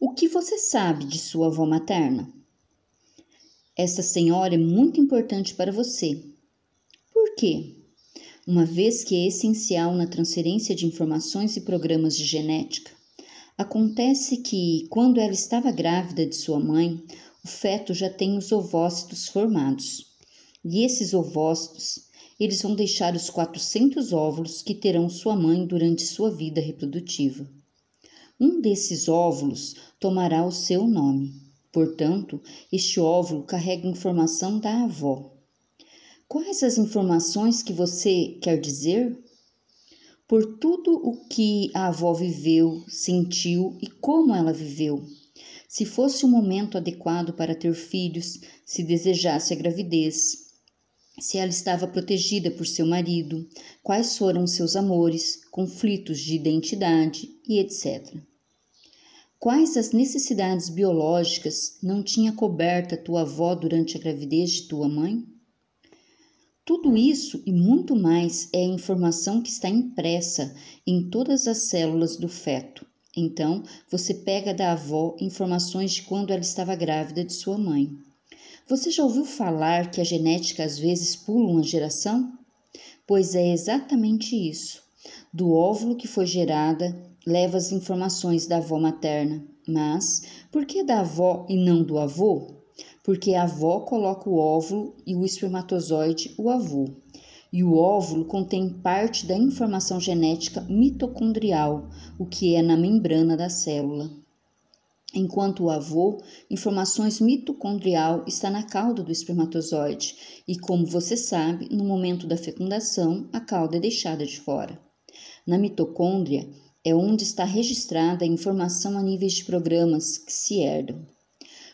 O que você sabe de sua avó materna? Esta senhora é muito importante para você. Por quê? Uma vez que é essencial na transferência de informações e programas de genética. Acontece que, quando ela estava grávida de sua mãe, o feto já tem os ovócitos formados. E esses ovócitos, eles vão deixar os 400 óvulos que terão sua mãe durante sua vida reprodutiva. Um desses óvulos tomará o seu nome. Portanto, este óvulo carrega informação da avó. Quais as informações que você quer dizer? Por tudo o que a avó viveu, sentiu e como ela viveu. Se fosse o momento adequado para ter filhos, se desejasse a gravidez, se ela estava protegida por seu marido, quais foram seus amores, conflitos de identidade e etc. Quais as necessidades biológicas não tinha coberta tua avó durante a gravidez de tua mãe? Tudo isso e muito mais é a informação que está impressa em todas as células do feto. Então, você pega da avó informações de quando ela estava grávida de sua mãe. Você já ouviu falar que a genética às vezes pula uma geração? Pois é exatamente isso. Do óvulo que foi gerada, leva as informações da avó materna. Mas por que da avó e não do avô? Porque a avó coloca o óvulo e o espermatozoide o avô. E o óvulo contém parte da informação genética mitocondrial, o que é na membrana da célula. Enquanto o avô, informações mitocondrial está na cauda do espermatozoide, e como você sabe, no momento da fecundação, a cauda é deixada de fora. Na mitocôndria é onde está registrada a informação a níveis de programas que se herdam.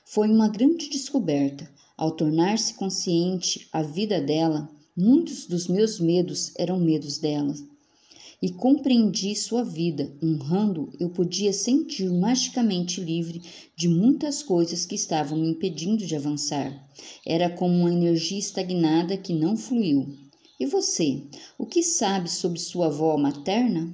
Foi uma grande descoberta. Ao tornar-se consciente a vida dela, muitos dos meus medos eram medos dela. E compreendi sua vida, honrando, eu podia sentir magicamente livre de muitas coisas que estavam me impedindo de avançar. Era como uma energia estagnada que não fluiu. E você, o que sabe sobre sua avó materna?